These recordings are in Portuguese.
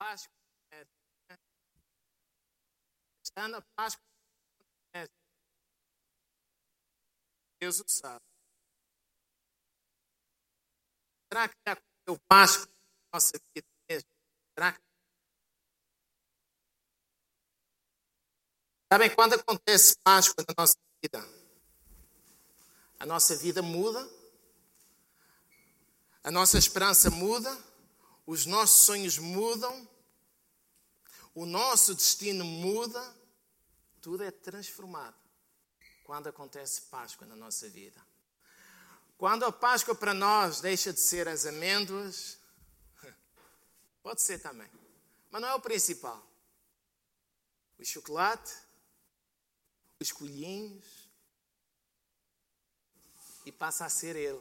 Páscoa. Ano a Páscoa. Deus o sabe. Será que já aconteceu Páscoa na nossa vida mesmo? Será que Sabem quando acontece Páscoa na nossa vida? A nossa vida muda, a nossa esperança muda, os nossos sonhos mudam, o nosso destino muda, tudo é transformado quando acontece Páscoa na nossa vida. Quando a Páscoa para nós deixa de ser as amêndoas, pode ser também, mas não é o principal. O chocolate, os colhinhos e passa a ser Ele.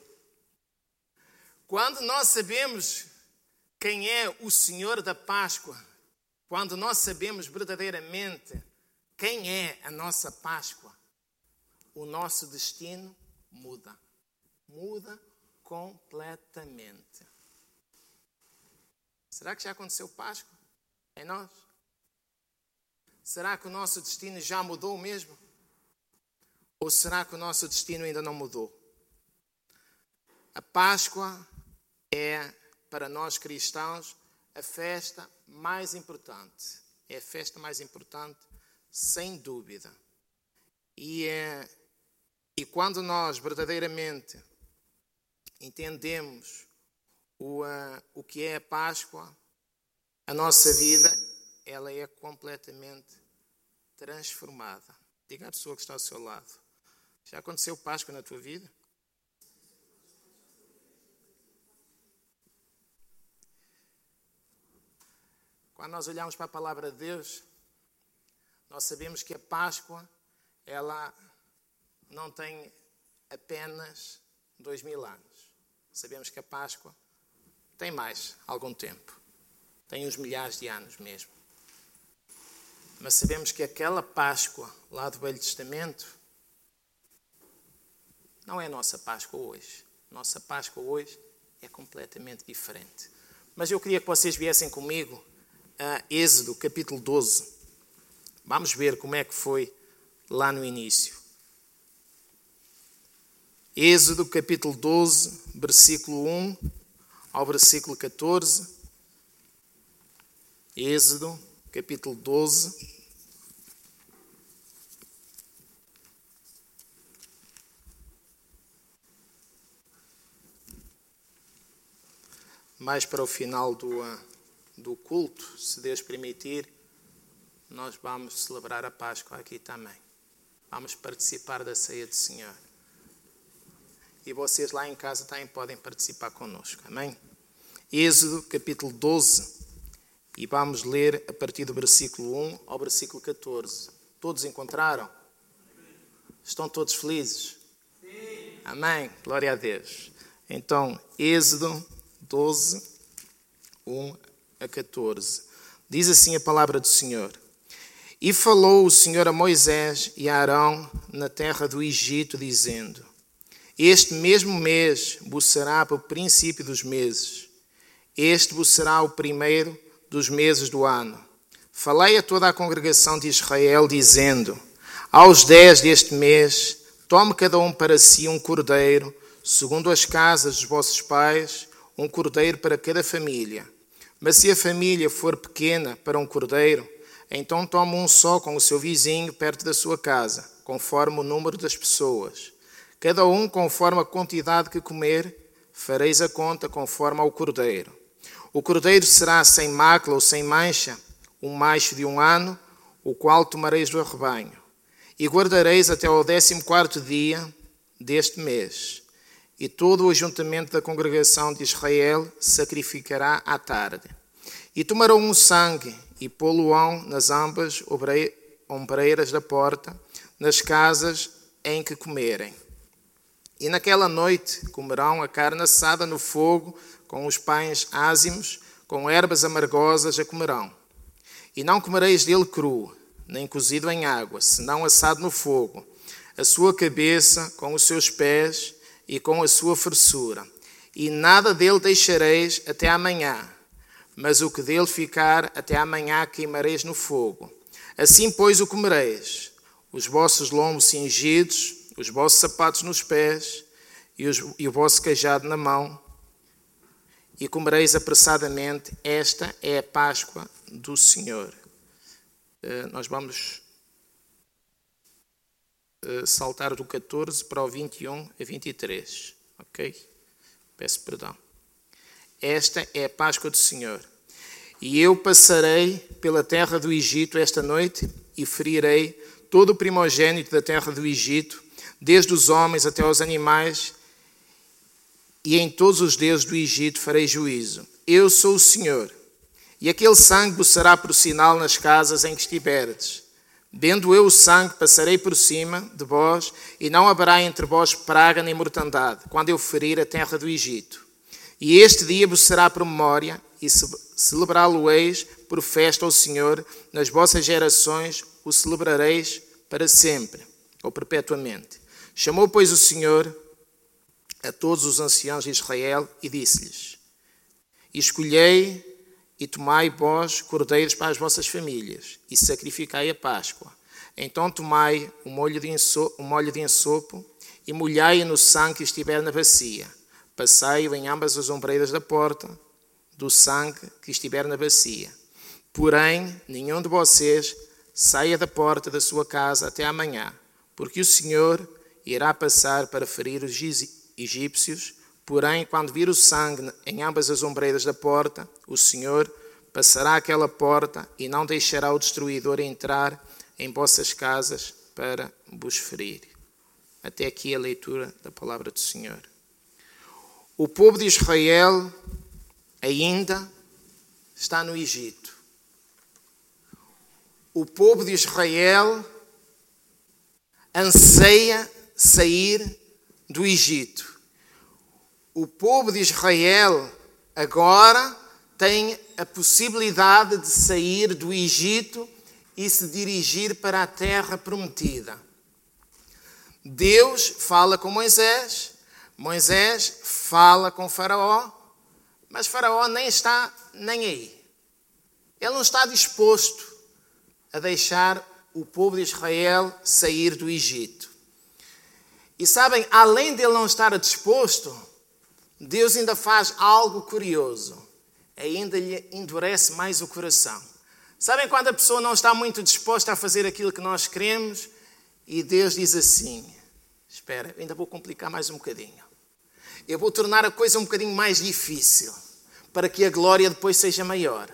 Quando nós sabemos quem é o Senhor da Páscoa, quando nós sabemos verdadeiramente quem é a nossa Páscoa, o nosso destino muda. Muda completamente. Será que já aconteceu Páscoa em nós? Será que o nosso destino já mudou mesmo? Ou será que o nosso destino ainda não mudou? A Páscoa é, para nós cristãos, a festa mais importante. É a festa mais importante, sem dúvida. E, é, e quando nós verdadeiramente entendemos o, o que é a Páscoa, a nossa vida ela é completamente transformada. Diga à pessoa que está ao seu lado. Já aconteceu Páscoa na tua vida? Quando nós olhamos para a palavra de Deus, nós sabemos que a Páscoa, ela não tem apenas dois mil anos. Sabemos que a Páscoa tem mais algum tempo. Tem uns milhares de anos mesmo. Mas sabemos que aquela Páscoa lá do Velho Testamento não é a nossa Páscoa hoje. Nossa Páscoa hoje é completamente diferente. Mas eu queria que vocês viessem comigo a Êxodo, capítulo 12. Vamos ver como é que foi lá no início. Êxodo, capítulo 12, versículo 1 ao versículo 14. Êxodo, capítulo 12 mais para o final do, ah, do culto, se Deus permitir, nós vamos celebrar a Páscoa aqui também. Vamos participar da ceia do Senhor. E vocês lá em casa também podem participar conosco. Amém? Êxodo capítulo 12. E vamos ler a partir do versículo 1 ao versículo 14. Todos encontraram? Estão todos felizes? Sim. Amém. Glória a Deus. Então, Êxodo 12, 1 a 14. Diz assim a palavra do Senhor. E falou o Senhor a Moisés e a Arão na terra do Egito, dizendo: Este mesmo mês vos será para o princípio dos meses. Este vos será o primeiro dos meses do ano. Falei a toda a congregação de Israel, dizendo: Aos dez deste mês, tome cada um para si um cordeiro, segundo as casas dos vossos pais, um cordeiro para cada família. Mas se a família for pequena para um cordeiro, então toma um só com o seu vizinho perto da sua casa, conforme o número das pessoas. Cada um conforme a quantidade que comer, fareis a conta conforme ao cordeiro. O cordeiro será sem mácula ou sem mancha, um macho de um ano, o qual tomareis do rebanho. E guardareis até ao décimo quarto dia deste mês e todo o ajuntamento da congregação de Israel sacrificará à tarde. E tomarão um sangue e pô-lo-ão nas ambas ombreiras da porta, nas casas em que comerem. E naquela noite comerão a carne assada no fogo, com os pães ázimos, com ervas amargosas a comerão. E não comereis dele cru, nem cozido em água, senão assado no fogo, a sua cabeça com os seus pés, e com a sua fressura, e nada dele deixareis até amanhã. mas o que dele ficar até amanhã queimareis no fogo. Assim, pois, o comereis, os vossos lombos cingidos, os vossos sapatos nos pés e, os, e o vosso cajado na mão, e comereis apressadamente. Esta é a Páscoa do Senhor. Uh, nós vamos saltar do 14 para o 21 a 23. Ok? Peço perdão. Esta é a Páscoa do Senhor. E eu passarei pela terra do Egito esta noite e ferirei todo o primogênito da terra do Egito, desde os homens até os animais, e em todos os deuses do Egito farei juízo. Eu sou o Senhor. E aquele sangue será por sinal nas casas em que estiverdes. Vendo eu o sangue, passarei por cima de vós, e não haverá entre vós praga nem mortandade, quando eu ferir a terra do Egito. E este dia vos será por memória, e celebrá-lo-eis por festa ao Senhor, nas vossas gerações o celebrareis para sempre, ou perpetuamente. Chamou, pois, o Senhor a todos os anciãos de Israel e disse-lhes: Escolhei e tomai vós cordeiros para as vossas famílias e sacrificai a Páscoa. Então tomai o molho de, ensopo, o molho de ensopo e molhai-o no sangue que estiver na bacia. Passai-o em ambas as ombreiras da porta do sangue que estiver na bacia. Porém, nenhum de vocês saia da porta da sua casa até amanhã, porque o Senhor irá passar para ferir os egípcios. Porém, quando vir o sangue em ambas as ombreiras da porta, o Senhor passará aquela porta e não deixará o destruidor entrar em vossas casas para vos ferir. Até aqui a leitura da palavra do Senhor. O povo de Israel ainda está no Egito. O povo de Israel anseia sair do Egito. O povo de Israel agora tem a possibilidade de sair do Egito e se dirigir para a terra prometida. Deus fala com Moisés, Moisés fala com Faraó, mas Faraó nem está nem aí. Ele não está disposto a deixar o povo de Israel sair do Egito. E sabem, além de ele não estar disposto, Deus ainda faz algo curioso. Ainda lhe endurece mais o coração. Sabem quando a pessoa não está muito disposta a fazer aquilo que nós queremos e Deus diz assim: Espera, ainda vou complicar mais um bocadinho. Eu vou tornar a coisa um bocadinho mais difícil, para que a glória depois seja maior.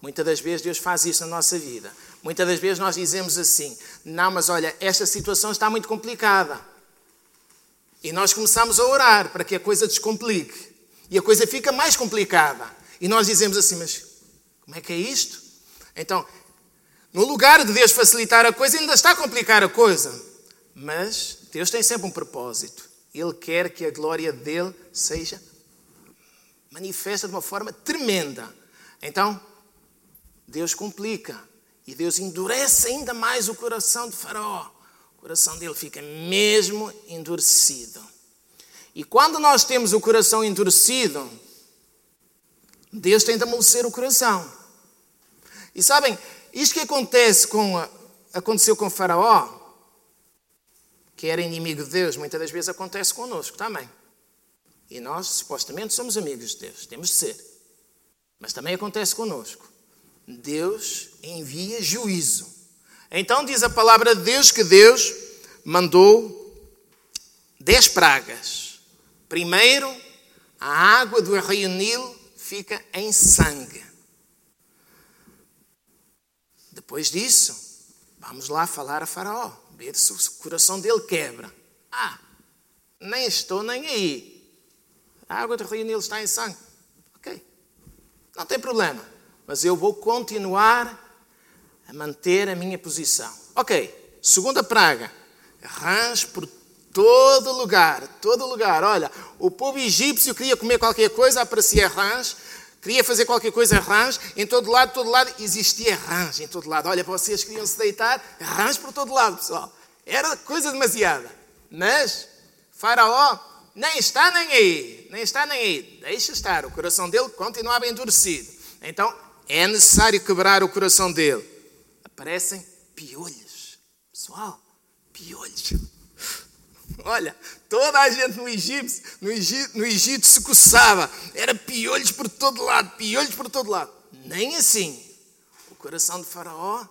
Muitas das vezes Deus faz isso na nossa vida. Muitas das vezes nós dizemos assim: Não, mas olha, esta situação está muito complicada. E nós começamos a orar para que a coisa descomplique. E a coisa fica mais complicada. E nós dizemos assim: Mas como é que é isto? Então, no lugar de Deus facilitar a coisa, ainda está a complicar a coisa. Mas Deus tem sempre um propósito. Ele quer que a glória dele seja manifesta de uma forma tremenda. Então, Deus complica e Deus endurece ainda mais o coração de Faraó. Coração dele fica mesmo endurecido. E quando nós temos o coração endurecido, Deus de amolecer o coração. E sabem, isto que acontece com, aconteceu com Faraó, que era inimigo de Deus, muitas das vezes acontece conosco também. E nós, supostamente, somos amigos de Deus, temos de ser. Mas também acontece conosco. Deus envia juízo. Então diz a palavra de Deus que Deus mandou dez pragas. Primeiro, a água do rio Nilo fica em sangue. Depois disso, vamos lá falar a Faraó ver se o coração dele quebra. Ah, nem estou nem aí. A água do rio Nilo está em sangue. Ok, não tem problema. Mas eu vou continuar a manter a minha posição. Ok, segunda praga. Rãs por todo lugar, todo lugar. Olha, o povo egípcio queria comer qualquer coisa, aparecia rãs queria fazer qualquer coisa, rãs, em todo lado, todo lado, existia rãs em todo lado. Olha, vocês queriam se deitar, rãs por todo lado, pessoal. Era coisa demasiada. Mas Faraó nem está nem aí, nem está nem aí. Deixa estar, o coração dele continuava endurecido. Então é necessário quebrar o coração dele. Aparecem piolhos. Pessoal, piolhos. Olha, toda a gente no Egito, no Egito, no Egito se coçava. Era piolhos por todo lado, piolhos por todo lado. Nem assim. O coração de Faraó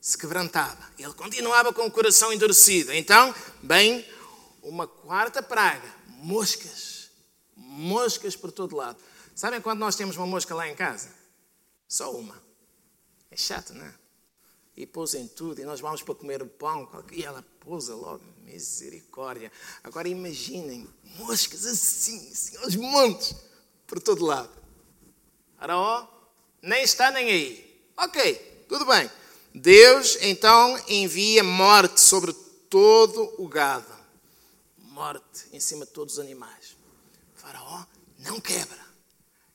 se quebrantava. Ele continuava com o coração endurecido. Então, bem, uma quarta praga, moscas. Moscas por todo lado. Sabem quando nós temos uma mosca lá em casa? Só uma. É chato, não é? E pousem tudo, e nós vamos para comer o pão, e ela pousa logo. Misericórdia. Agora imaginem, moscas assim, assim, aos montes, por todo lado. Faraó nem está nem aí. Ok, tudo bem. Deus então envia morte sobre todo o gado. Morte em cima de todos os animais. faraó não quebra.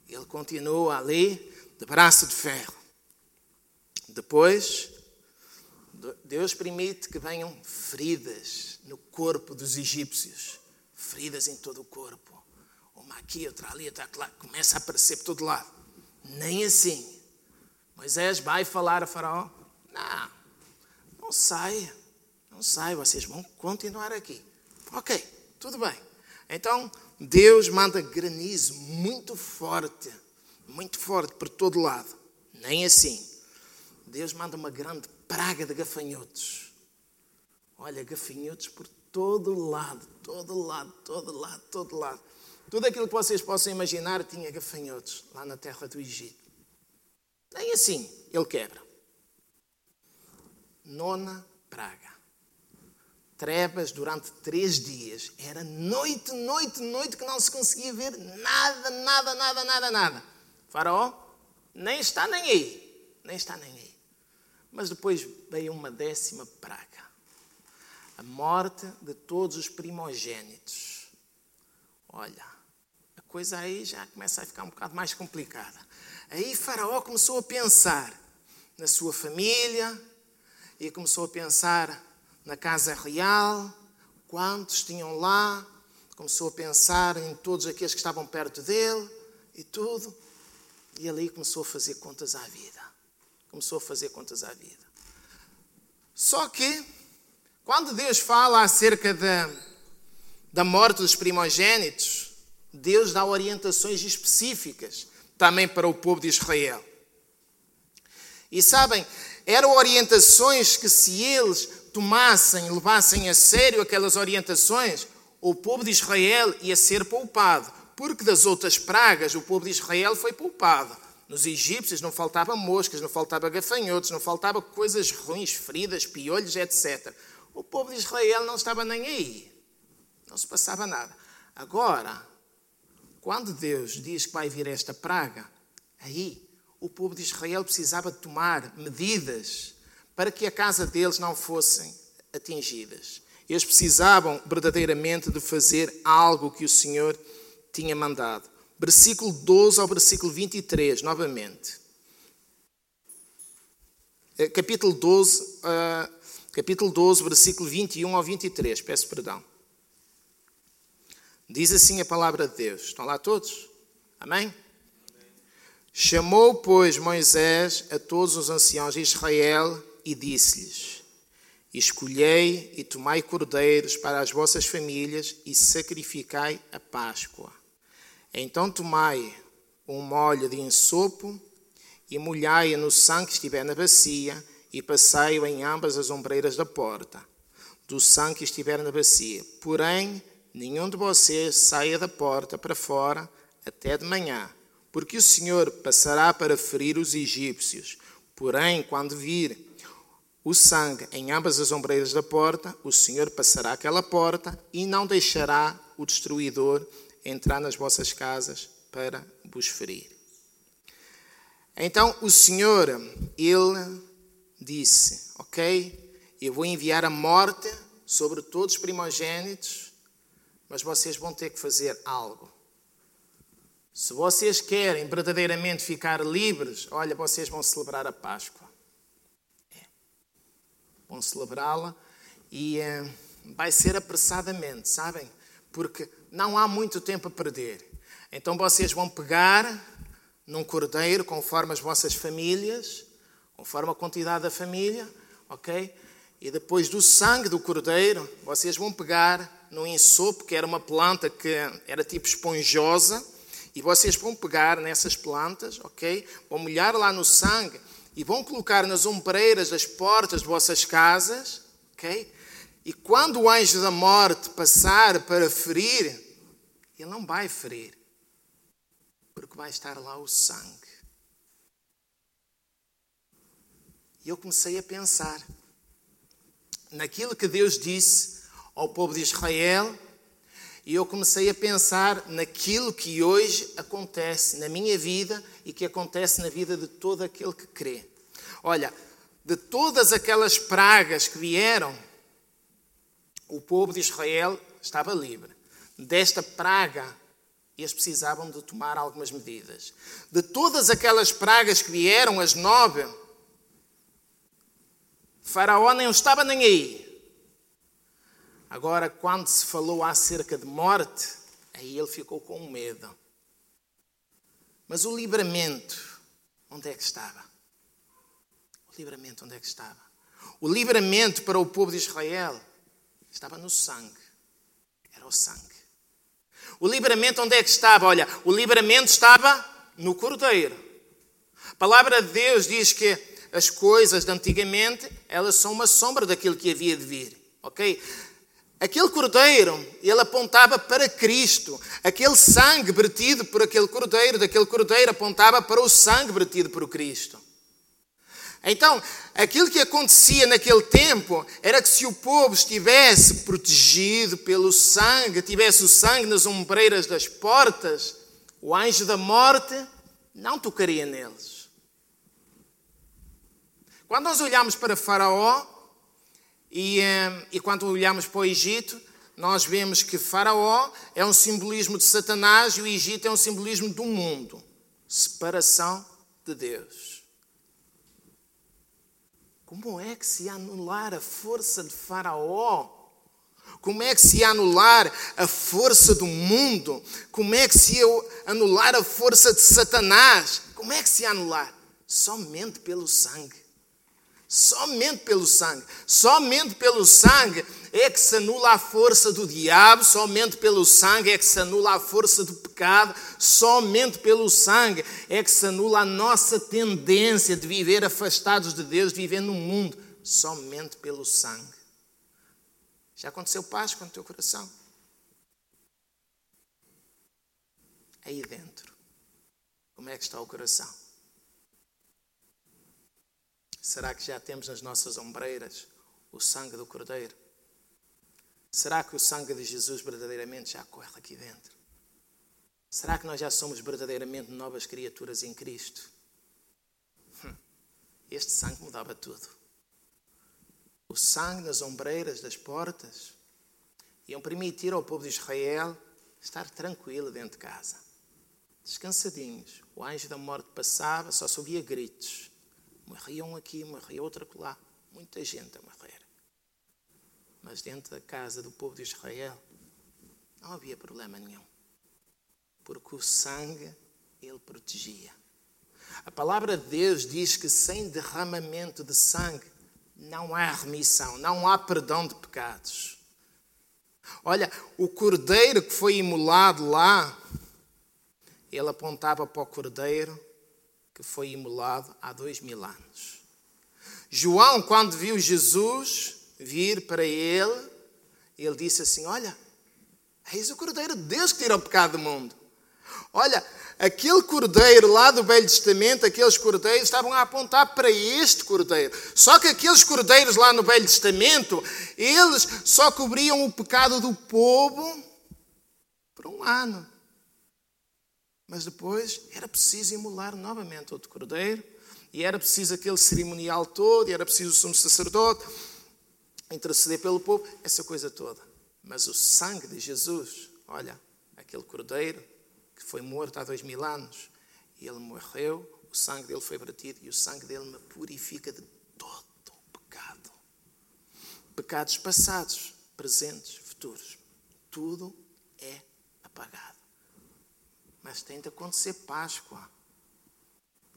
Ele continua ali de braço de ferro. Depois, Deus permite que venham feridas no corpo dos egípcios. Feridas em todo o corpo. Uma aqui, outra ali, outra lá. Começa a aparecer por todo lado. Nem assim. Moisés vai falar a Faraó. Não, não saia. Não saia, vocês vão continuar aqui. Ok, tudo bem. Então, Deus manda granizo muito forte. Muito forte por todo lado. Nem assim. Deus manda uma grande praga de gafanhotos. Olha, gafanhotos por todo lado, todo lado, todo lado, todo lado. Tudo aquilo que vocês possam imaginar tinha gafanhotos lá na terra do Egito. Nem assim ele quebra. Nona praga. Trevas durante três dias. Era noite, noite, noite que não se conseguia ver nada, nada, nada, nada, nada. Faraó nem está nem aí. Nem está nem aí. Mas depois veio uma décima praga. A morte de todos os primogênitos. Olha, a coisa aí já começa a ficar um bocado mais complicada. Aí Faraó começou a pensar na sua família e começou a pensar na casa real, quantos tinham lá, começou a pensar em todos aqueles que estavam perto dele e tudo. E ali começou a fazer contas à vida começou a fazer contas à vida. Só que, quando Deus fala acerca da, da morte dos primogênitos, Deus dá orientações específicas também para o povo de Israel. E sabem, eram orientações que, se eles tomassem, levassem a sério aquelas orientações, o povo de Israel ia ser poupado. Porque das outras pragas, o povo de Israel foi poupado. Nos egípcios não faltava moscas, não faltava gafanhotos, não faltava coisas ruins, feridas, piolhos, etc. O povo de Israel não estava nem aí. Não se passava nada. Agora, quando Deus diz que vai vir esta praga, aí o povo de Israel precisava tomar medidas para que a casa deles não fossem atingidas. Eles precisavam verdadeiramente de fazer algo que o Senhor tinha mandado versículo 12 ao versículo 23, novamente. Eh, capítulo 12, uh, eh, capítulo 12, versículo 21 ao 23, peço perdão. Diz assim a palavra de Deus. Estão lá todos? Amém? Amém? Chamou, pois, Moisés a todos os anciãos de Israel e disse-lhes: Escolhei e tomai cordeiros para as vossas famílias e sacrificai a Páscoa. Então tomai um molho de ensopo e molhai-o no sangue que estiver na bacia e passai-o em ambas as ombreiras da porta, do sangue que estiver na bacia. Porém, nenhum de vocês saia da porta para fora até de manhã, porque o Senhor passará para ferir os egípcios. Porém, quando vir o sangue em ambas as ombreiras da porta, o Senhor passará aquela porta e não deixará o destruidor entrar nas vossas casas para vos ferir. Então o Senhor, Ele disse: Ok, eu vou enviar a morte sobre todos os primogênitos, mas vocês vão ter que fazer algo. Se vocês querem verdadeiramente ficar livres, olha, vocês vão celebrar a Páscoa. É. Vão celebrá-la e é, vai ser apressadamente, sabem? Porque não há muito tempo a perder. Então vocês vão pegar num cordeiro, conforme as vossas famílias, conforme a quantidade da família, ok? E depois do sangue do cordeiro, vocês vão pegar no ensopo, que era uma planta que era tipo esponjosa, e vocês vão pegar nessas plantas, ok? Vão molhar lá no sangue e vão colocar nas ombreiras das portas de vossas casas, ok? E quando o anjo da morte passar para ferir, ele não vai ferir, porque vai estar lá o sangue. E eu comecei a pensar naquilo que Deus disse ao povo de Israel, e eu comecei a pensar naquilo que hoje acontece na minha vida e que acontece na vida de todo aquele que crê. Olha, de todas aquelas pragas que vieram, o povo de Israel estava livre. Desta praga, eles precisavam de tomar algumas medidas. De todas aquelas pragas que vieram, as nove, Faraó nem estava nem aí. Agora, quando se falou acerca de morte, aí ele ficou com medo. Mas o livramento, onde é que estava? O livramento, onde é que estava? O livramento para o povo de Israel estava no sangue. Era o sangue. O livramento, onde é que estava? Olha, o livramento estava no cordeiro. A palavra de Deus diz que as coisas de antigamente, elas são uma sombra daquilo que havia de vir. Ok? Aquele cordeiro, ele apontava para Cristo. Aquele sangue vertido por aquele cordeiro, daquele cordeiro apontava para o sangue vertido por Cristo. Então, aquilo que acontecia naquele tempo era que se o povo estivesse protegido pelo sangue, tivesse o sangue nas ombreiras das portas, o anjo da morte não tocaria neles. Quando nós olhamos para Faraó, e, eh, e quando olhamos para o Egito, nós vemos que Faraó é um simbolismo de Satanás e o Egito é um simbolismo do mundo separação de Deus. Como é que se anular a força de Faraó? Como é que se anular a força do mundo? Como é que se anular a força de Satanás? Como é que se anular? Somente pelo sangue. Somente pelo sangue. Somente pelo sangue é que se anula a força do diabo, somente pelo sangue é que se anula a força do pecado, somente pelo sangue é que se anula a nossa tendência de viver afastados de Deus, de viver no mundo, somente pelo sangue. Já aconteceu Páscoa no teu coração? Aí dentro, como é que está o coração? Será que já temos nas nossas ombreiras o sangue do Cordeiro? Será que o sangue de Jesus verdadeiramente já corre aqui dentro? Será que nós já somos verdadeiramente novas criaturas em Cristo? Hum, este sangue mudava tudo. O sangue nas ombreiras das portas iam permitir ao povo de Israel estar tranquilo dentro de casa, descansadinhos. O anjo da morte passava, só se ouvia gritos. Morria um aqui, morria outro lá. Muita gente a morrer. Mas dentro da casa do povo de Israel não havia problema nenhum. Porque o sangue ele protegia. A palavra de Deus diz que sem derramamento de sangue não há remissão, não há perdão de pecados. Olha, o cordeiro que foi imolado lá, ele apontava para o cordeiro que foi imolado há dois mil anos. João, quando viu Jesus vir para ele, ele disse assim: Olha, eis o Cordeiro de Deus que tira o pecado do mundo. Olha, aquele cordeiro lá do Velho Testamento, aqueles cordeiros estavam a apontar para este cordeiro. Só que aqueles cordeiros lá no Velho Testamento, eles só cobriam o pecado do povo por um ano. Mas depois era preciso imolar novamente outro cordeiro, e era preciso aquele cerimonial todo, e era preciso o sumo sacerdote interceder pelo povo, essa coisa toda. Mas o sangue de Jesus, olha, aquele cordeiro que foi morto há dois mil anos, e ele morreu, o sangue dele foi vertido, e o sangue dele me purifica de todo o pecado. Pecados passados, presentes, futuros. Tudo é apagado. Mas de acontecer Páscoa.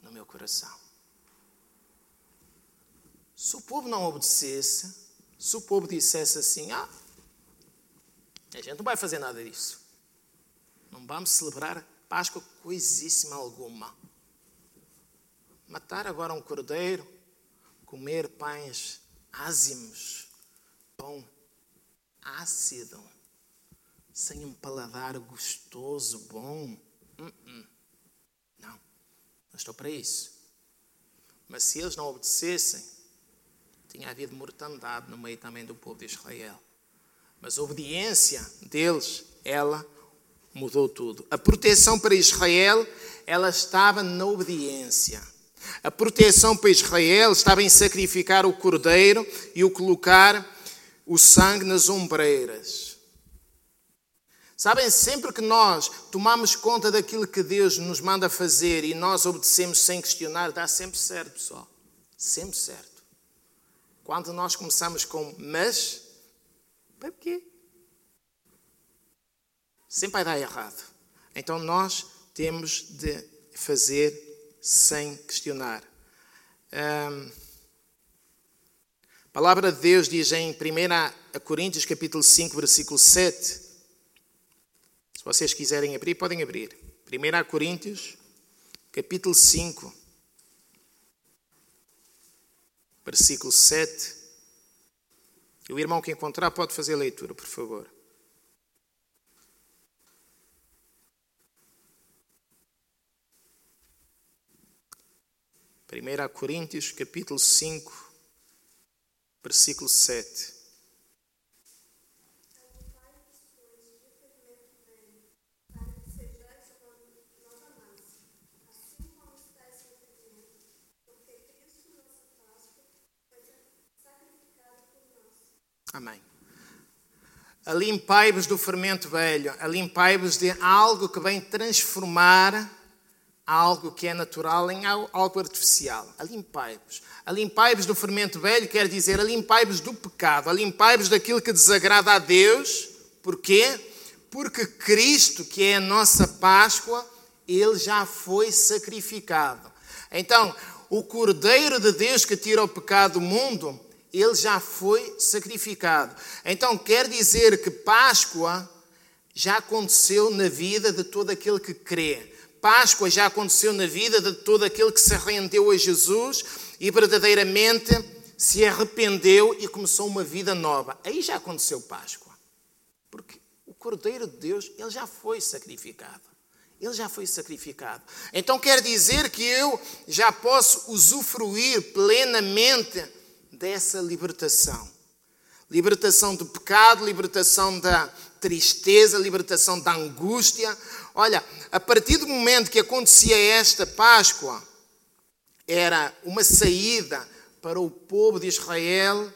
no meu coração. Se o povo não obedecesse, se o povo dissesse assim: ah, a gente não vai fazer nada disso, não vamos celebrar Páscoa coisíssima alguma. Matar agora um cordeiro, comer pães ázimos, pão ácido, sem um paladar gostoso, bom. Uh -uh. Não, não estou para isso. Mas se eles não obedecessem, tinha havido mortandade no meio também do povo de Israel. Mas a obediência deles, ela mudou tudo. A proteção para Israel, ela estava na obediência. A proteção para Israel estava em sacrificar o cordeiro e o colocar o sangue nas ombreiras. Sabem, sempre que nós tomamos conta daquilo que Deus nos manda fazer e nós obedecemos sem questionar, dá sempre certo, pessoal. Sempre certo. Quando nós começamos com mas, para quê? Sempre vai dar errado. Então nós temos de fazer sem questionar. Um, a palavra de Deus diz em 1 Coríntios capítulo 5, versículo 7. Se vocês quiserem abrir, podem abrir. 1 Coríntios capítulo 5, versículo 7. E o irmão que encontrar pode fazer a leitura, por favor. 1 Coríntios capítulo 5, versículo 7. Amém. Alimpai-vos do fermento velho, alimpai-vos de algo que vem transformar algo que é natural em algo artificial. Alimpai-vos. Alimpai-vos do fermento velho quer dizer alimpai-vos do pecado, alimpai-vos daquilo que desagrada a Deus. Porquê? Porque Cristo, que é a nossa Páscoa, ele já foi sacrificado. Então, o Cordeiro de Deus que tira o pecado do mundo, ele já foi sacrificado. Então, quer dizer que Páscoa já aconteceu na vida de todo aquele que crê. Páscoa já aconteceu na vida de todo aquele que se rendeu a Jesus e verdadeiramente se arrependeu e começou uma vida nova. Aí já aconteceu Páscoa. Porque o Cordeiro de Deus, ele já foi sacrificado. Ele já foi sacrificado. Então quer dizer que eu já posso usufruir plenamente dessa libertação. Libertação do pecado, libertação da tristeza, libertação da angústia. Olha, a partir do momento que acontecia esta Páscoa, era uma saída para o povo de Israel,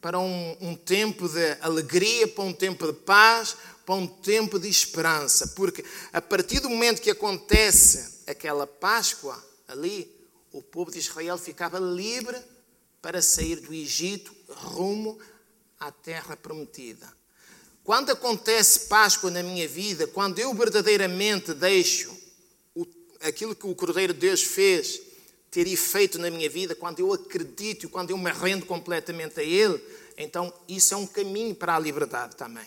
para um, um tempo de alegria, para um tempo de paz, para um tempo de esperança. Porque a partir do momento que acontece aquela Páscoa ali, o povo de Israel ficava livre para sair do Egito rumo à terra prometida. Quando acontece Páscoa na minha vida, quando eu verdadeiramente deixo aquilo que o Cordeiro de Deus fez ter efeito na minha vida, quando eu acredito, quando eu me rendo completamente a Ele, então isso é um caminho para a liberdade também.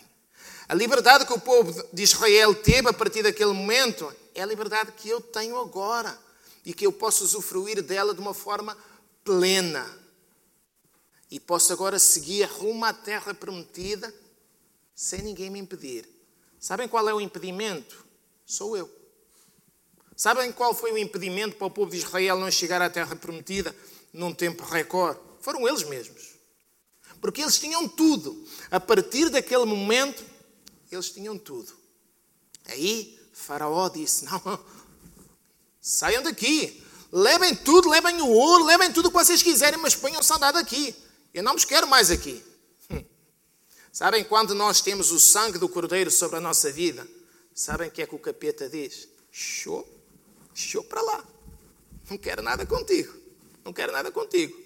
A liberdade que o povo de Israel teve a partir daquele momento é a liberdade que eu tenho agora e que eu posso usufruir dela de uma forma plena. E posso agora seguir rumo à terra prometida sem ninguém me impedir. Sabem qual é o impedimento? Sou eu. Sabem qual foi o impedimento para o povo de Israel não chegar à terra prometida num tempo recorde? Foram eles mesmos. Porque eles tinham tudo. A partir daquele momento, eles tinham tudo. Aí, Faraó disse: Não, saiam daqui. Levem tudo, levem o ouro, levem tudo o que vocês quiserem, mas ponham saudade aqui. Eu não vos quero mais aqui. Sabem quando nós temos o sangue do Cordeiro sobre a nossa vida? Sabem o que é que o capeta diz? Show, show para lá. Não quero nada contigo. Não quero nada contigo.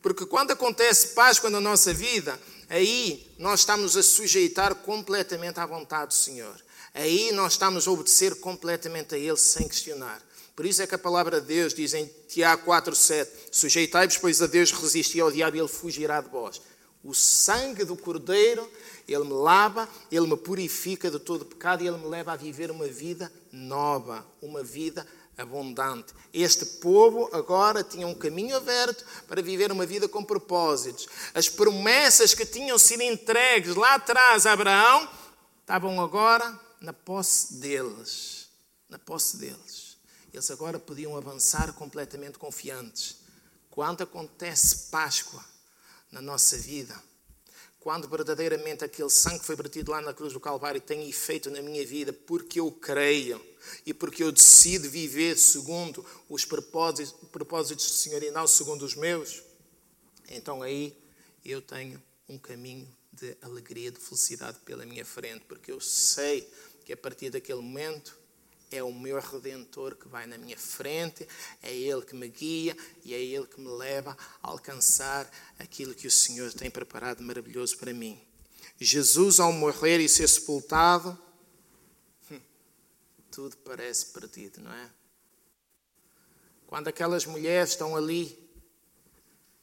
Porque quando acontece Páscoa na nossa vida, aí nós estamos a sujeitar completamente à vontade do Senhor. Aí nós estamos a obedecer completamente a Ele sem questionar. Por isso é que a palavra de Deus diz em Tiago 4,7: Sujeitai-vos, pois a Deus resisti ao diabo e ele fugirá de vós. O sangue do Cordeiro, ele me lava, ele me purifica de todo pecado e ele me leva a viver uma vida nova, uma vida abundante. Este povo agora tinha um caminho aberto para viver uma vida com propósitos. As promessas que tinham sido entregues lá atrás a Abraão estavam agora na posse deles. Na posse deles. Eles agora podiam avançar completamente confiantes. Quando acontece Páscoa na nossa vida, quando verdadeiramente aquele sangue foi vertido lá na cruz do Calvário tem efeito na minha vida, porque eu creio e porque eu decido viver segundo os propósitos, propósitos do Senhor e não segundo os meus, então aí eu tenho um caminho de alegria, de felicidade pela minha frente, porque eu sei que a partir daquele momento é o meu redentor que vai na minha frente, é ele que me guia e é ele que me leva a alcançar aquilo que o Senhor tem preparado maravilhoso para mim. Jesus, ao morrer e ser sepultado, hum, tudo parece perdido, não é? Quando aquelas mulheres estão ali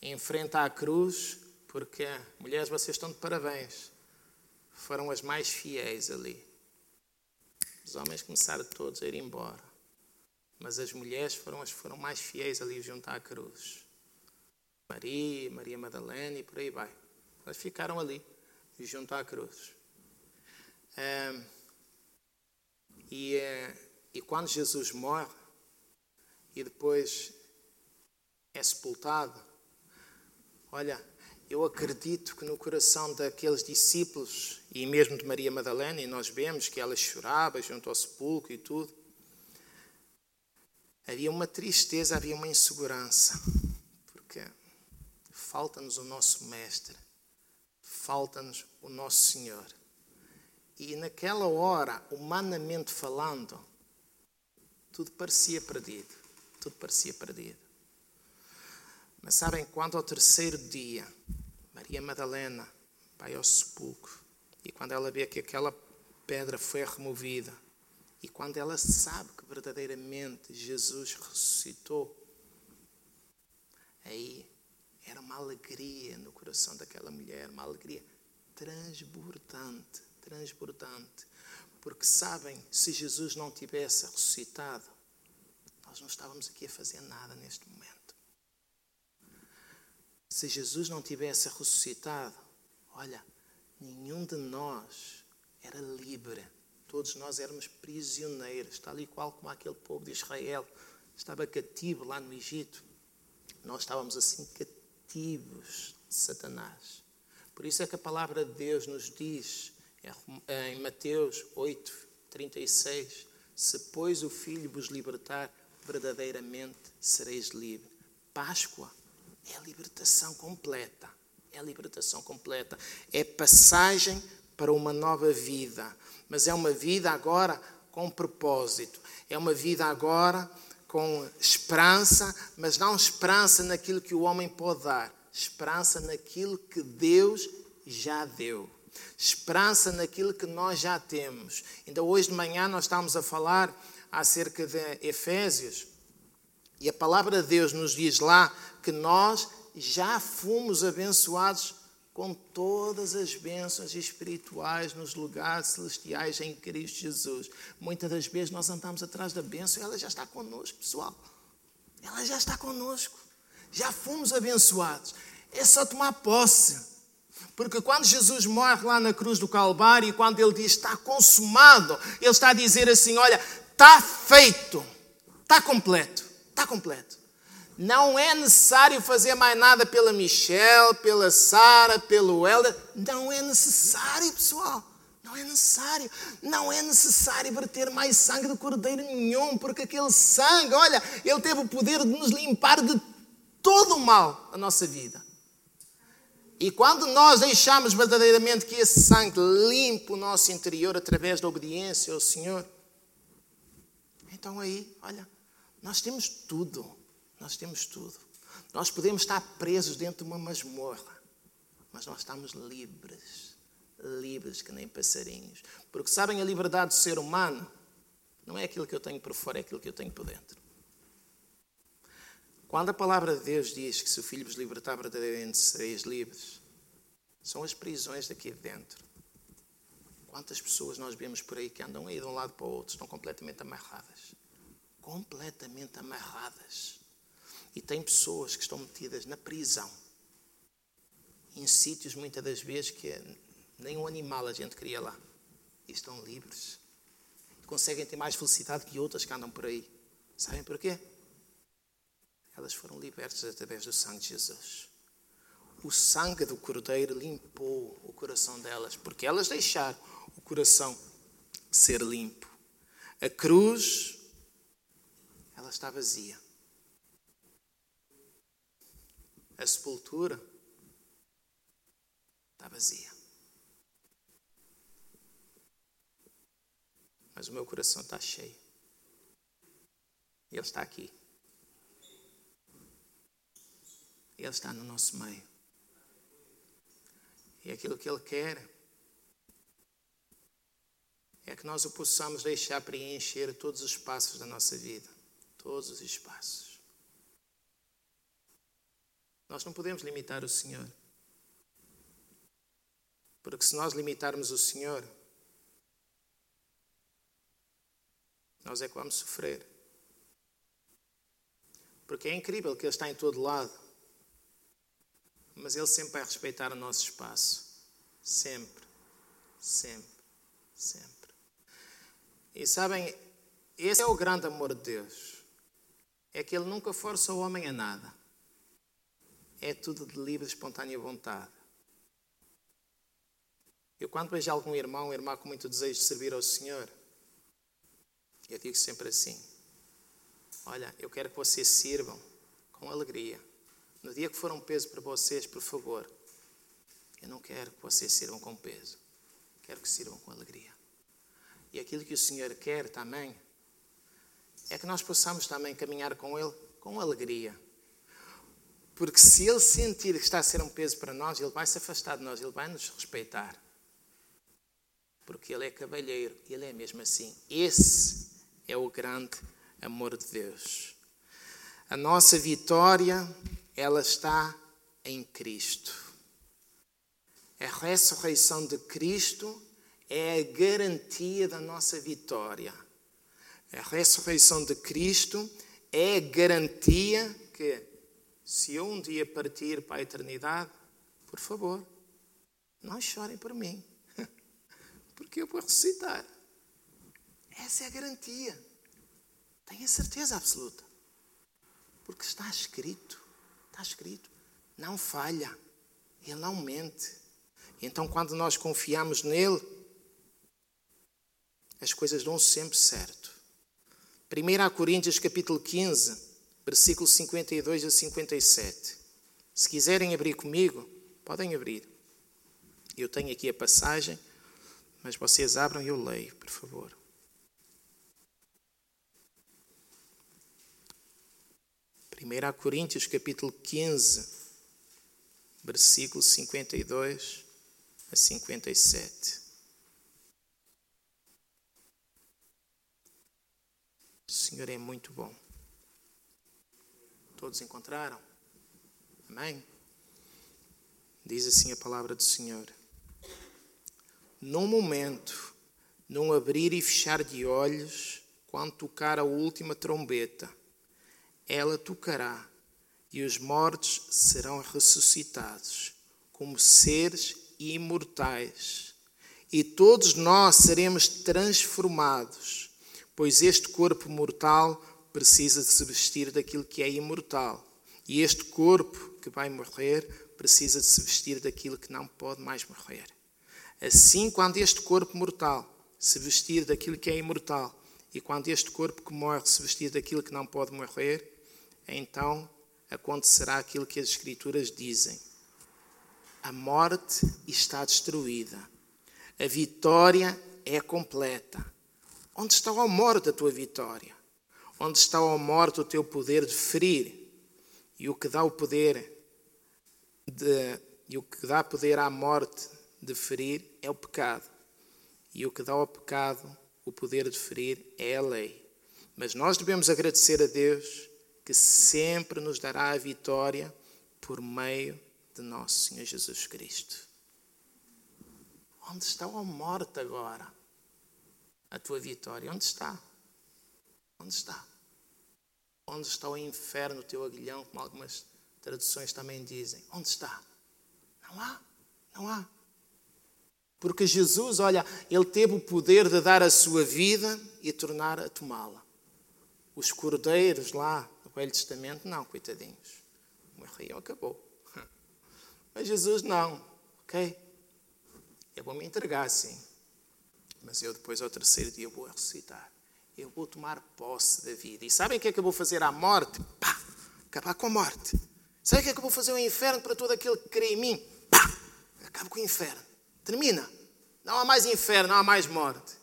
em frente à cruz, porque mulheres, vocês estão de parabéns, foram as mais fiéis ali. Os homens começaram todos a ir embora. Mas as mulheres foram as foram mais fiéis ali junto à cruz. Maria, Maria Madalena e por aí vai. Elas ficaram ali, junto à cruz. É, e, é, e quando Jesus morre e depois é sepultado, olha, eu acredito que no coração daqueles discípulos e mesmo de Maria Madalena, e nós vemos que ela chorava junto ao sepulcro e tudo, havia uma tristeza, havia uma insegurança, porque falta-nos o nosso Mestre, falta-nos o nosso Senhor. E naquela hora, humanamente falando, tudo parecia perdido, tudo parecia perdido. Mas sabem, quando ao terceiro dia, Maria Madalena vai ao sepulcro e quando ela vê que aquela pedra foi removida e quando ela sabe que verdadeiramente Jesus ressuscitou, aí era uma alegria no coração daquela mulher, uma alegria transbordante, transbordante. Porque sabem, se Jesus não tivesse ressuscitado, nós não estávamos aqui a fazer nada neste momento. Se Jesus não tivesse ressuscitado, olha, nenhum de nós era livre. Todos nós éramos prisioneiros, tal e qual como aquele povo de Israel estava cativo lá no Egito. Nós estávamos assim cativos de Satanás. Por isso é que a palavra de Deus nos diz em Mateus 8, 36: Se, pois, o Filho vos libertar, verdadeiramente sereis livres. Páscoa é a libertação completa. É libertação completa. É passagem para uma nova vida. Mas é uma vida agora com propósito. É uma vida agora com esperança, mas não esperança naquilo que o homem pode dar. Esperança naquilo que Deus já deu. Esperança naquilo que nós já temos. Ainda hoje de manhã nós estamos a falar acerca de Efésios. E a palavra de Deus nos diz lá que nós já fomos abençoados com todas as bênçãos espirituais nos lugares celestiais em Cristo Jesus. Muitas das vezes nós andamos atrás da bênção e ela já está conosco, pessoal. Ela já está conosco. Já fomos abençoados. É só tomar posse. Porque quando Jesus morre lá na cruz do Calvário e quando ele diz está consumado, ele está a dizer assim: olha, está feito, está completo, está completo. Não é necessário fazer mais nada pela Michelle, pela Sara, pelo Helder. Não é necessário, pessoal. Não é necessário. Não é necessário verter mais sangue do cordeiro nenhum, porque aquele sangue, olha, ele teve o poder de nos limpar de todo o mal na nossa vida. E quando nós deixamos verdadeiramente que esse sangue limpe o nosso interior através da obediência ao Senhor, então aí, olha, nós temos tudo. Nós temos tudo. Nós podemos estar presos dentro de uma masmorra, mas nós estamos livres. Livres que nem passarinhos. Porque sabem a liberdade do ser humano? Não é aquilo que eu tenho por fora, é aquilo que eu tenho por dentro. Quando a palavra de Deus diz que se o Filho vos libertar verdadeiramente sereis livres, são as prisões daqui de dentro. Quantas pessoas nós vemos por aí que andam aí de um lado para o outro, estão completamente amarradas. Completamente amarradas. E tem pessoas que estão metidas na prisão, em sítios muitas das vezes que nem um animal a gente queria lá. E estão livres. Conseguem ter mais felicidade que outras que andam por aí. Sabem porquê? Elas foram libertas através do sangue de Jesus. O sangue do Cordeiro limpou o coração delas, porque elas deixaram o coração ser limpo. A cruz, ela está vazia. A sepultura está vazia. Mas o meu coração está cheio. Ele está aqui. Ele está no nosso meio. E aquilo que Ele quer é que nós o possamos deixar preencher todos os espaços da nossa vida. Todos os espaços. Nós não podemos limitar o Senhor. Porque se nós limitarmos o Senhor, nós é que vamos sofrer. Porque é incrível que Ele está em todo lado, mas Ele sempre vai respeitar o nosso espaço. Sempre, sempre, sempre. E sabem, esse é o grande amor de Deus. É que Ele nunca força o homem a nada. É tudo de livre, espontânea vontade. Eu, quando vejo algum irmão, irmã com muito desejo de servir ao Senhor, eu digo sempre assim: Olha, eu quero que vocês sirvam com alegria. No dia que for um peso para vocês, por favor, eu não quero que vocês sirvam com peso. Quero que sirvam com alegria. E aquilo que o Senhor quer também é que nós possamos também caminhar com Ele com alegria. Porque se Ele sentir que está a ser um peso para nós, Ele vai se afastar de nós, Ele vai nos respeitar. Porque Ele é cavalheiro, Ele é mesmo assim. Esse é o grande amor de Deus. A nossa vitória, ela está em Cristo. A ressurreição de Cristo é a garantia da nossa vitória. A ressurreição de Cristo é a garantia que, se eu um dia partir para a eternidade, por favor, não chorem por mim, porque eu vou ressuscitar. Essa é a garantia. Tenha certeza absoluta. Porque está escrito. Está escrito. Não falha. Ele não mente. Então, quando nós confiamos nele, as coisas dão sempre certo. 1 Coríntios capítulo 15, versículos 52 a 57. Se quiserem abrir comigo, podem abrir. Eu tenho aqui a passagem, mas vocês abram e eu leio, por favor. 1 Coríntios capítulo 15, versículos 52 a 57. O Senhor é muito bom. Todos encontraram? Amém? Diz assim a palavra do Senhor. Num momento, num abrir e fechar de olhos, quando tocar a última trombeta, ela tocará e os mortos serão ressuscitados como seres imortais. E todos nós seremos transformados, pois este corpo mortal precisa de se vestir daquilo que é imortal. E este corpo que vai morrer precisa de se vestir daquilo que não pode mais morrer. Assim, quando este corpo mortal se vestir daquilo que é imortal, e quando este corpo que morre se vestir daquilo que não pode morrer, então acontecerá aquilo que as Escrituras dizem: a morte está destruída, a vitória é completa. Onde está a morte a tua vitória? Onde está a morte o teu poder de ferir? E o que dá o poder de, e o que dá poder à morte de ferir é o pecado. E o que dá ao pecado o poder de ferir é a lei. Mas nós devemos agradecer a Deus que sempre nos dará a vitória por meio de nosso Senhor Jesus Cristo. Onde está a morte agora? A tua vitória, onde está? Onde está? Onde está o inferno, o teu aguilhão, como algumas traduções também dizem? Onde está? Não há, não há. Porque Jesus, olha, ele teve o poder de dar a sua vida e tornar a tomá-la. Os cordeiros lá no Velho Testamento, não, coitadinhos. Morriam, acabou. Mas Jesus não, ok? Eu vou me entregar, sim. Mas eu depois, ao terceiro dia, vou ressuscitar. Eu vou tomar posse da vida. E sabem o que é que eu vou fazer à morte? Pá! Acabar com a morte. Sabem o que é que eu vou fazer ao inferno para todo aquele que crê em mim? Pá! Acabo com o inferno. Termina. Não há mais inferno, não há mais morte.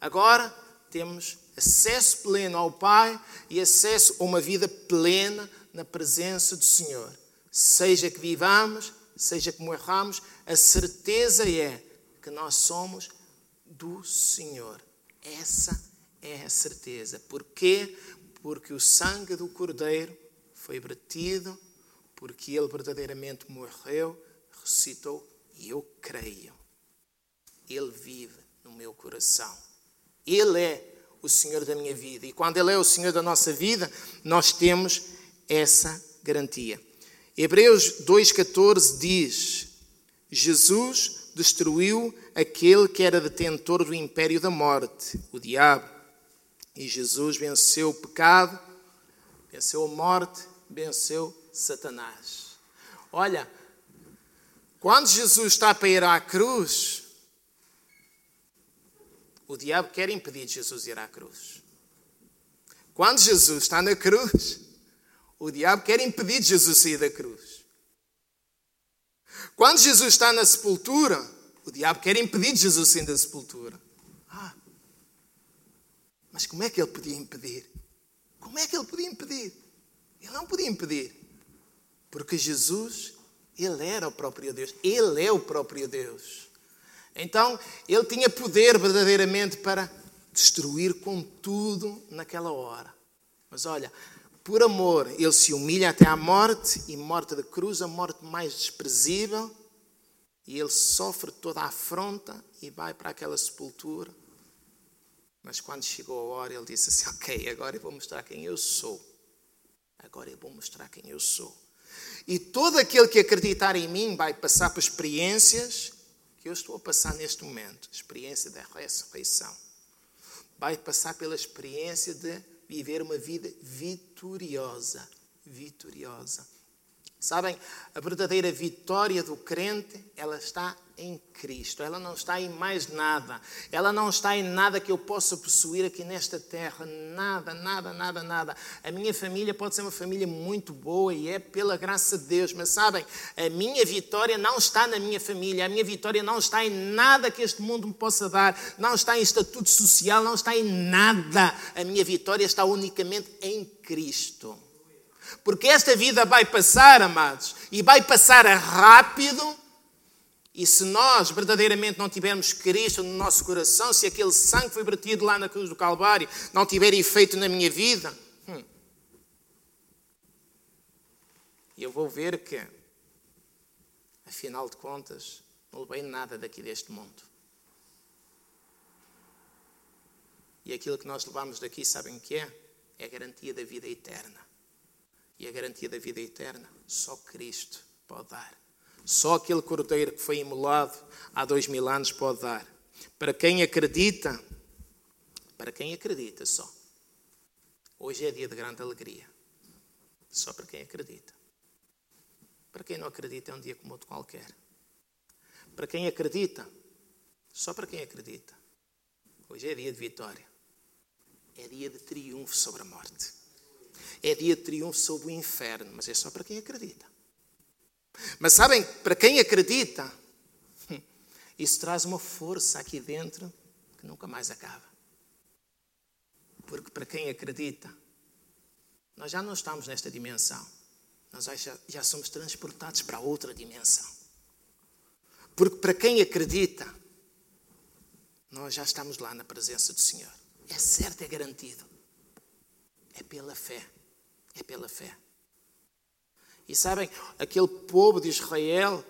Agora temos acesso pleno ao Pai e acesso a uma vida plena na presença do Senhor. Seja que vivamos, seja que morramos, a certeza é que nós somos do Senhor. Essa é a certeza. Porquê? Porque o sangue do Cordeiro foi vertido, porque ele verdadeiramente morreu, ressuscitou e eu creio. Ele vive no meu coração. Ele é o Senhor da minha vida. E quando Ele é o Senhor da nossa vida, nós temos essa garantia. Hebreus 2,14 diz: Jesus destruiu aquele que era detentor do império da morte, o diabo. E Jesus venceu o pecado, venceu a morte, venceu Satanás. Olha, quando Jesus está para ir à cruz, o diabo quer impedir Jesus de ir à cruz. Quando Jesus está na cruz, o diabo quer impedir Jesus de sair da cruz. Quando Jesus está na sepultura, o diabo quer impedir Jesus de sair da sepultura. Mas como é que ele podia impedir? Como é que ele podia impedir? Ele não podia impedir. Porque Jesus, ele era o próprio Deus. Ele é o próprio Deus. Então, ele tinha poder verdadeiramente para destruir com tudo naquela hora. Mas olha, por amor, ele se humilha até à morte e morte da cruz, a morte mais desprezível. E ele sofre toda a afronta e vai para aquela sepultura. Mas quando chegou a hora, ele disse assim: Ok, agora eu vou mostrar quem eu sou. Agora eu vou mostrar quem eu sou. E todo aquele que acreditar em mim vai passar por experiências que eu estou a passar neste momento, experiência da ressurreição, vai passar pela experiência de viver uma vida vitoriosa. Vitoriosa. Sabem, a verdadeira vitória do crente, ela está em Cristo. Ela não está em mais nada. Ela não está em nada que eu possa possuir aqui nesta terra. Nada, nada, nada, nada. A minha família pode ser uma família muito boa e é pela graça de Deus. Mas sabem, a minha vitória não está na minha família. A minha vitória não está em nada que este mundo me possa dar. Não está em estatuto social, não está em nada. A minha vitória está unicamente em Cristo. Porque esta vida vai passar, amados, e vai passar rápido. E se nós verdadeiramente não tivermos Cristo no nosso coração, se aquele sangue que foi vertido lá na cruz do Calvário não tiver efeito na minha vida, hum, eu vou ver que, afinal de contas, não levei nada daqui deste mundo. E aquilo que nós levamos daqui, sabem o que é? É a garantia da vida eterna e a garantia da vida eterna só Cristo pode dar. Só aquele cordeiro que foi imolado há dois mil anos pode dar. Para quem acredita, para quem acredita só. Hoje é dia de grande alegria. Só para quem acredita. Para quem não acredita, é um dia como outro qualquer. Para quem acredita, só para quem acredita. Hoje é dia de vitória. É dia de triunfo sobre a morte é dia de triunfo sobre o inferno, mas é só para quem acredita. Mas sabem, para quem acredita, isso traz uma força aqui dentro que nunca mais acaba. Porque para quem acredita, nós já não estamos nesta dimensão. Nós já, já somos transportados para outra dimensão. Porque para quem acredita, nós já estamos lá na presença do Senhor. É certo, é garantido. É pela fé. É pela fé. E sabem, aquele povo de Israel,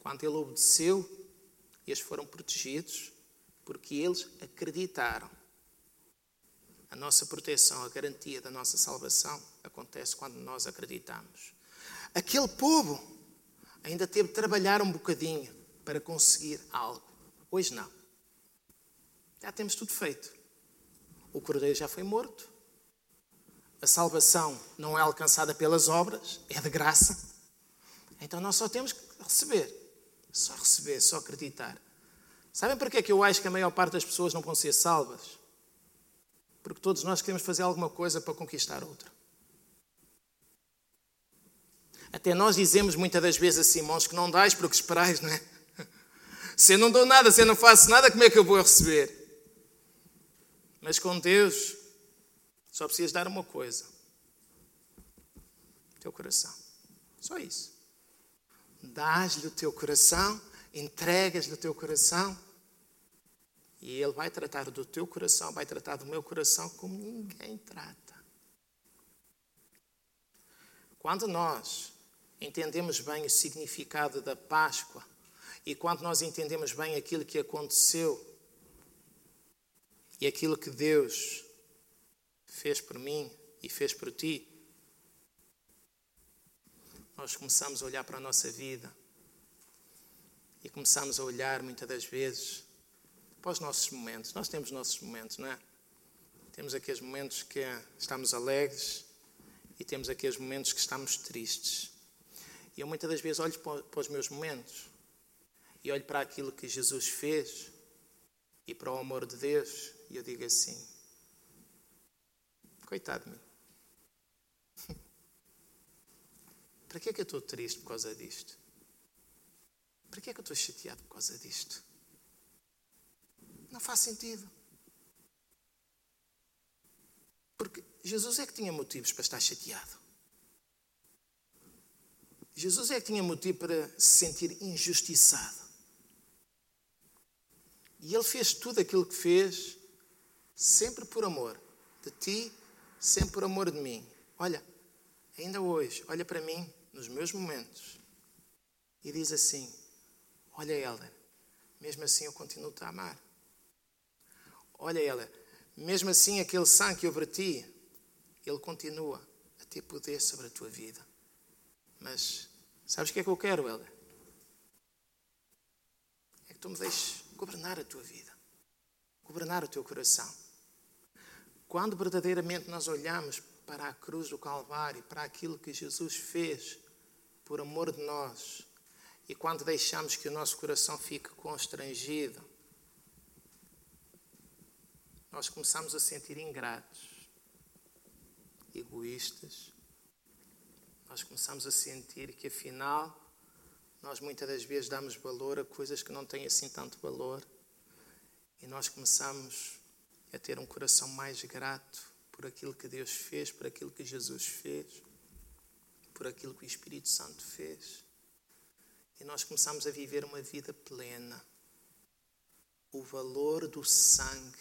quando ele obedeceu, eles foram protegidos porque eles acreditaram. A nossa proteção, a garantia da nossa salvação acontece quando nós acreditamos. Aquele povo ainda teve de trabalhar um bocadinho para conseguir algo. Hoje não. Já temos tudo feito. O cordeiro já foi morto. A salvação não é alcançada pelas obras, é de graça. Então nós só temos que receber. Só receber, só acreditar. Sabem porquê é que eu acho que a maior parte das pessoas não vão ser salvas? Porque todos nós queremos fazer alguma coisa para conquistar outra. Até nós dizemos muitas das vezes assim, irmãos, que não dás para o que esperais, não é? Se eu não dou nada, se eu não faço nada, como é que eu vou receber? Mas com Deus, só precisas dar uma coisa: teu coração. Só isso. Dás-lhe o teu coração, entregas-lhe o teu coração, e Ele vai tratar do teu coração, vai tratar do meu coração como ninguém trata. Quando nós entendemos bem o significado da Páscoa e quando nós entendemos bem aquilo que aconteceu e aquilo que Deus fez por mim e fez por ti, nós começamos a olhar para a nossa vida e começamos a olhar muitas das vezes para os nossos momentos. Nós temos nossos momentos, não é? Temos aqueles momentos que estamos alegres e temos aqueles momentos que estamos tristes. E eu muitas das vezes olho para os meus momentos e olho para aquilo que Jesus fez e para o amor de Deus e eu digo assim: coitado de mim. Para que é que eu estou triste por causa disto? Para que é que eu estou chateado por causa disto? Não faz sentido. Porque Jesus é que tinha motivos para estar chateado. Jesus é que tinha motivo para se sentir injustiçado. E ele fez tudo aquilo que fez, sempre por amor de ti, sempre por amor de mim. Olha, ainda hoje, olha para mim, nos meus momentos, e diz assim: Olha, Helder, mesmo assim eu continuo-te a amar. Olha, ela, mesmo assim aquele sangue que eu verti, ele continua a ter poder sobre a tua vida. Mas sabes o que é que eu quero, Helder? É que tu me deixes governar a tua vida, governar o teu coração. Quando verdadeiramente nós olhamos para a cruz do Calvário, para aquilo que Jesus fez por amor de nós, e quando deixamos que o nosso coração fique constrangido, nós começamos a sentir ingratos, egoístas. Nós começamos a sentir que afinal nós muitas das vezes damos valor a coisas que não têm assim tanto valor e nós começamos a ter um coração mais grato por aquilo que Deus fez, por aquilo que Jesus fez, por aquilo que o Espírito Santo fez. E nós começamos a viver uma vida plena. O valor do sangue,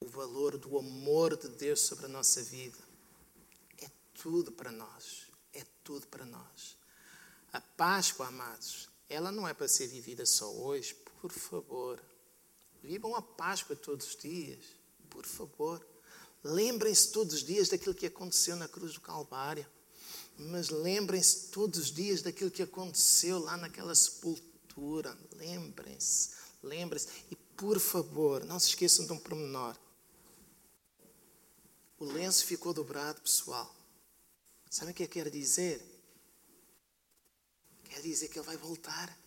o valor do amor de Deus sobre a nossa vida é tudo para nós. É tudo para nós. A Páscoa, amados, ela não é para ser vivida só hoje, por favor. Vivam a Páscoa todos os dias, por favor. Lembrem-se todos os dias daquilo que aconteceu na cruz do Calvário. Mas lembrem-se todos os dias daquilo que aconteceu lá naquela sepultura. Lembrem-se, lembrem-se. E por favor, não se esqueçam de um pormenor. O lenço ficou dobrado, pessoal. Sabe o que é que quer dizer? quer dizer que ele vai voltar.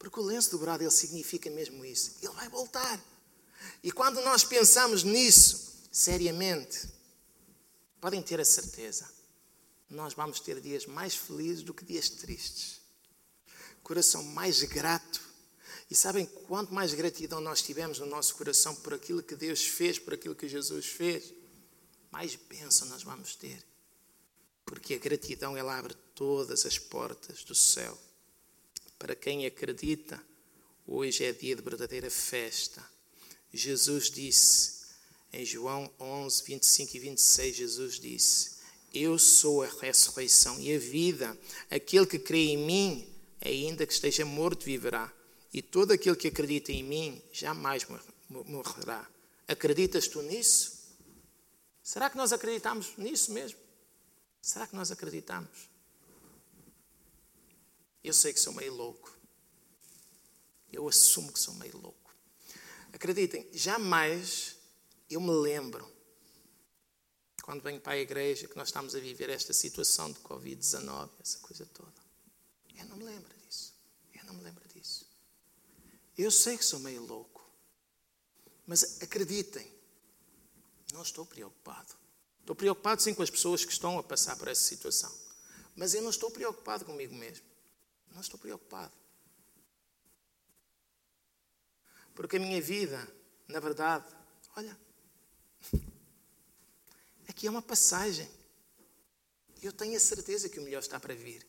Porque o lenço dobrado ele significa mesmo isso. Ele vai voltar. E quando nós pensamos nisso seriamente, podem ter a certeza, nós vamos ter dias mais felizes do que dias tristes. Coração mais grato. E sabem quanto mais gratidão nós tivermos no nosso coração por aquilo que Deus fez, por aquilo que Jesus fez, mais bênção nós vamos ter. Porque a gratidão ela abre todas as portas do céu. Para quem acredita, hoje é dia de verdadeira festa. Jesus disse: Em João 11, 25 e 26, Jesus disse: Eu sou a ressurreição e a vida. Aquele que crê em mim, ainda que esteja morto, viverá. E todo aquele que acredita em mim jamais morrerá. Acreditas tu nisso? Será que nós acreditamos nisso mesmo? Será que nós acreditamos? Eu sei que sou meio louco. Eu assumo que sou meio louco. Acreditem, jamais eu me lembro, quando venho para a igreja, que nós estamos a viver esta situação de Covid-19, essa coisa toda. Eu não me lembro disso. Eu não me lembro disso. Eu sei que sou meio louco. Mas acreditem, não estou preocupado. Estou preocupado sim com as pessoas que estão a passar por essa situação. Mas eu não estou preocupado comigo mesmo. Não estou preocupado. Porque a minha vida, na verdade, olha, aqui é uma passagem. Eu tenho a certeza que o melhor está para vir.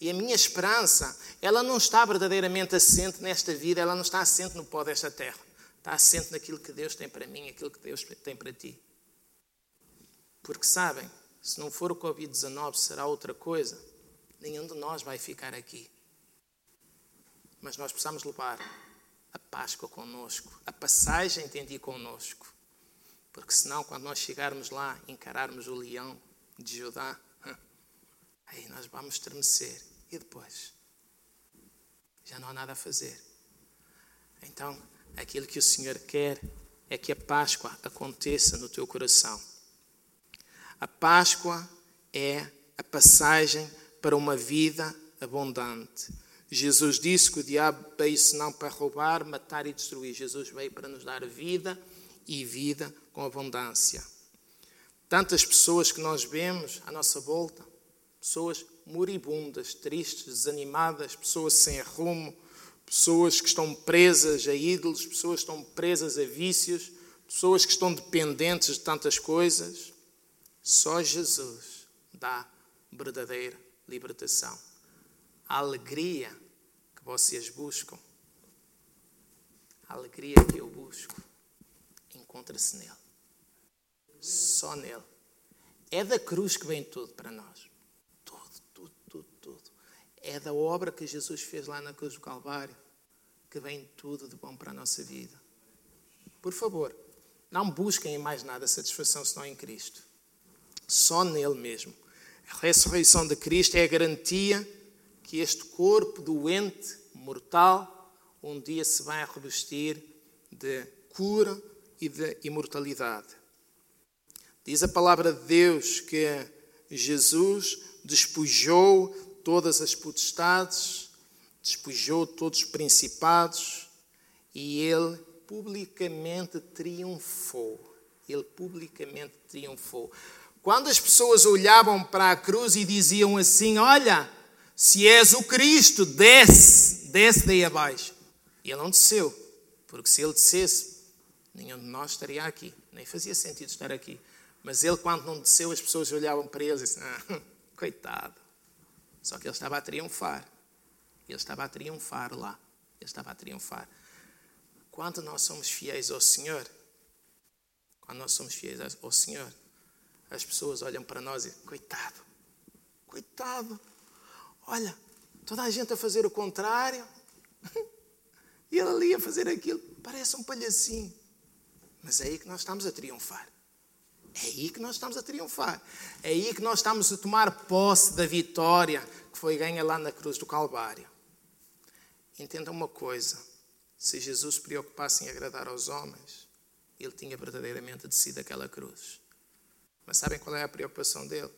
E a minha esperança, ela não está verdadeiramente assente nesta vida, ela não está assente no pó desta terra. Está assente naquilo que Deus tem para mim, aquilo que Deus tem para ti. Porque sabem, se não for o Covid-19, será outra coisa. Nenhum de nós vai ficar aqui. Mas nós precisamos levar a Páscoa conosco, a passagem entendi conosco. Porque senão, quando nós chegarmos lá, encararmos o leão de Judá, aí nós vamos estremecer. E depois? Já não há nada a fazer. Então, Aquilo que o Senhor quer é que a Páscoa aconteça no teu coração. A Páscoa é a passagem para uma vida abundante. Jesus disse que o diabo veio senão para roubar, matar e destruir. Jesus veio para nos dar vida e vida com abundância. Tantas pessoas que nós vemos à nossa volta, pessoas moribundas, tristes, desanimadas, pessoas sem rumo, pessoas que estão presas a ídolos, pessoas que estão presas a vícios, pessoas que estão dependentes de tantas coisas. Só Jesus dá verdadeira libertação. A alegria que vocês buscam, a alegria que eu busco, encontra-se nele. Só nele. É da cruz que vem tudo para nós. Tudo, tudo, tudo, tudo. É da obra que Jesus fez lá na cruz do Calvário que vem tudo de bom para a nossa vida. Por favor, não busquem em mais nada satisfação senão em Cristo. Só nele mesmo. A ressurreição de Cristo é a garantia que este corpo doente, mortal, um dia se vai revestir de cura e de imortalidade. Diz a palavra de Deus que Jesus despojou todas as potestades, despojou todos os principados e ele publicamente triunfou. Ele publicamente triunfou. Quando as pessoas olhavam para a cruz e diziam assim: Olha, se és o Cristo, desce, desce daí abaixo. E ele não desceu, porque se ele descesse, nenhum de nós estaria aqui. Nem fazia sentido estar aqui. Mas ele, quando não desceu, as pessoas olhavam para ele e diziam: ah, Coitado. Só que ele estava a triunfar. Ele estava a triunfar lá. Ele estava a triunfar. Quando nós somos fiéis ao Senhor, quando nós somos fiéis ao Senhor, as pessoas olham para nós e coitado, coitado, olha, toda a gente a fazer o contrário, e ele ali a fazer aquilo, parece um palhacinho. Mas é aí que nós estamos a triunfar. É aí que nós estamos a triunfar. É aí que nós estamos a tomar posse da vitória que foi ganha lá na cruz do Calvário. Entenda uma coisa: se Jesus se preocupasse em agradar aos homens, ele tinha verdadeiramente descido aquela cruz. Mas sabem qual é a preocupação dele?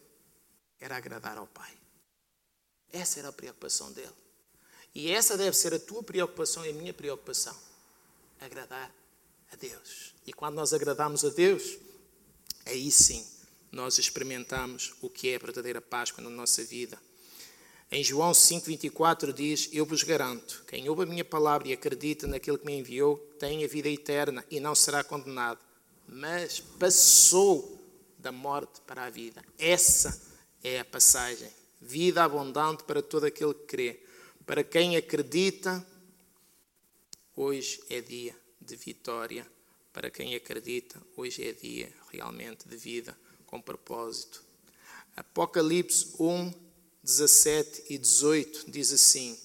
Era agradar ao Pai. Essa era a preocupação dele. E essa deve ser a tua preocupação e a minha preocupação: agradar a Deus. E quando nós agradamos a Deus, aí sim nós experimentamos o que é a verdadeira Páscoa na nossa vida. Em João 5,24 diz: Eu vos garanto, quem ouve a minha palavra e acredita naquele que me enviou, tem a vida eterna e não será condenado, mas passou da morte para a vida. Essa é a passagem. Vida abundante para todo aquele que crê. Para quem acredita, hoje é dia de vitória para quem acredita, hoje é dia realmente de vida com propósito. Apocalipse 1, 17 e 18 diz assim: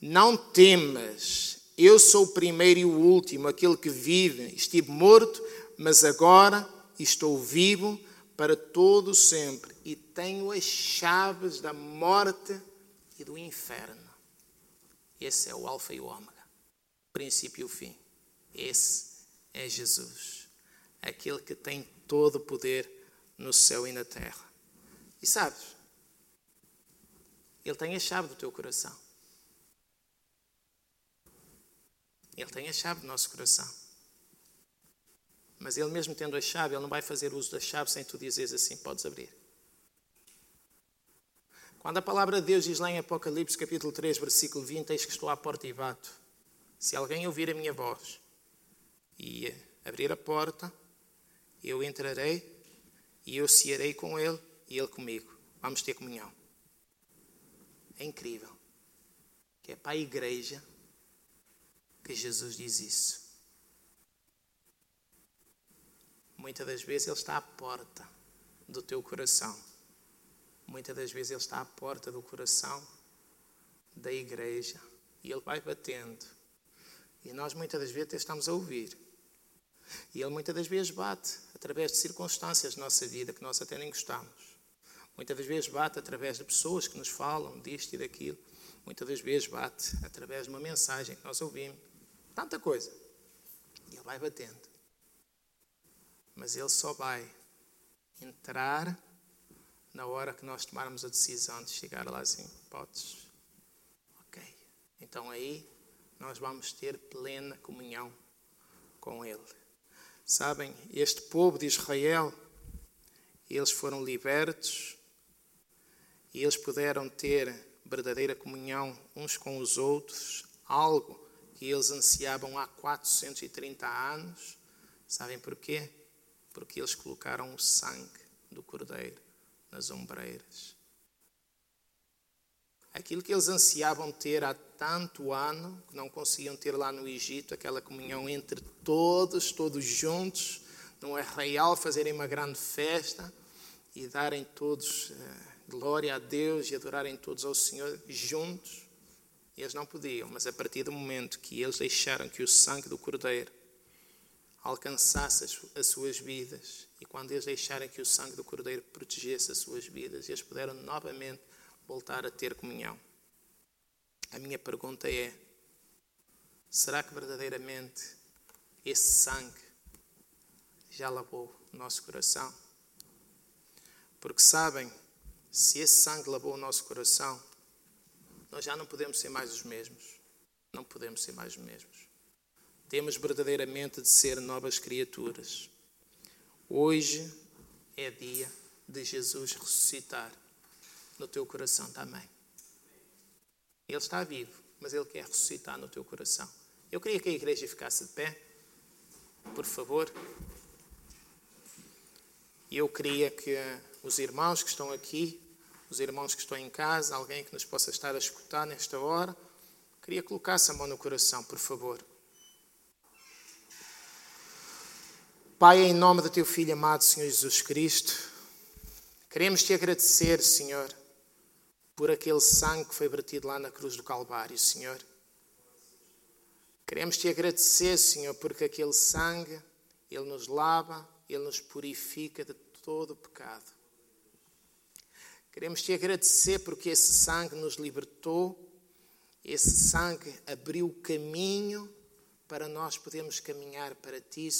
Não temas, eu sou o primeiro e o último, aquele que vive. Estive morto, mas agora estou vivo para todo sempre e tenho as chaves da morte e do inferno. Esse é o Alfa e o Ômega, o princípio e o fim. Esse é Jesus, aquele que tem todo o poder no céu e na terra. E sabes, Ele tem a chave do teu coração. Ele tem a chave do nosso coração. Mas Ele mesmo tendo a chave, Ele não vai fazer uso da chave sem tu dizeres assim, podes abrir. Quando a palavra de Deus diz lá em Apocalipse capítulo 3, versículo 20, eis que estou à porta e bato. Se alguém ouvir a minha voz e abrir a porta, eu entrarei e eu cearei com ele e ele comigo. Vamos ter comunhão. É incrível. Que é para a igreja que Jesus diz isso. Muitas das vezes Ele está à porta do teu coração. Muitas das vezes Ele está à porta do coração da igreja. E Ele vai batendo. E nós muitas das vezes estamos a ouvir. E Ele muitas das vezes bate através de circunstâncias da nossa vida que nós até nem gostamos. Muitas das vezes bate através de pessoas que nos falam disto e daquilo. Muitas das vezes bate através de uma mensagem que nós ouvimos. Tanta coisa. E Ele vai batendo. Mas Ele só vai entrar na hora que nós tomarmos a decisão de chegar lá assim. Podes? Ok. Então aí nós vamos ter plena comunhão com Ele. Sabem, este povo de Israel, eles foram libertos e eles puderam ter verdadeira comunhão uns com os outros, algo que eles ansiavam há 430 anos. Sabem porquê? Porque eles colocaram o sangue do cordeiro nas ombreiras. Aquilo que eles ansiavam ter há tanto ano, que não conseguiam ter lá no Egito, aquela comunhão entre todos, todos juntos, num arraial, fazerem uma grande festa e darem todos eh, glória a Deus e adorarem todos ao Senhor juntos. Eles não podiam, mas a partir do momento que eles deixaram que o sangue do Cordeiro alcançasse as suas vidas, e quando eles deixaram que o sangue do Cordeiro protegesse as suas vidas, eles puderam novamente voltar a ter comunhão. A minha pergunta é: será que verdadeiramente esse sangue já lavou o nosso coração? Porque sabem, se esse sangue lavou o nosso coração, nós já não podemos ser mais os mesmos. Não podemos ser mais os mesmos. Temos verdadeiramente de ser novas criaturas. Hoje é dia de Jesus ressuscitar no teu coração também. Ele está vivo, mas Ele quer ressuscitar no teu coração. Eu queria que a igreja ficasse de pé, por favor. E eu queria que os irmãos que estão aqui, os irmãos que estão em casa, alguém que nos possa estar a escutar nesta hora, queria colocar-se a mão no coração, por favor. Pai, em nome do teu Filho amado, Senhor Jesus Cristo, queremos te agradecer, Senhor, por aquele sangue que foi vertido lá na cruz do Calvário, Senhor. Queremos te agradecer, Senhor, porque aquele sangue, ele nos lava, ele nos purifica de todo o pecado. Queremos te agradecer porque esse sangue nos libertou, esse sangue abriu o caminho para nós podermos caminhar para ti,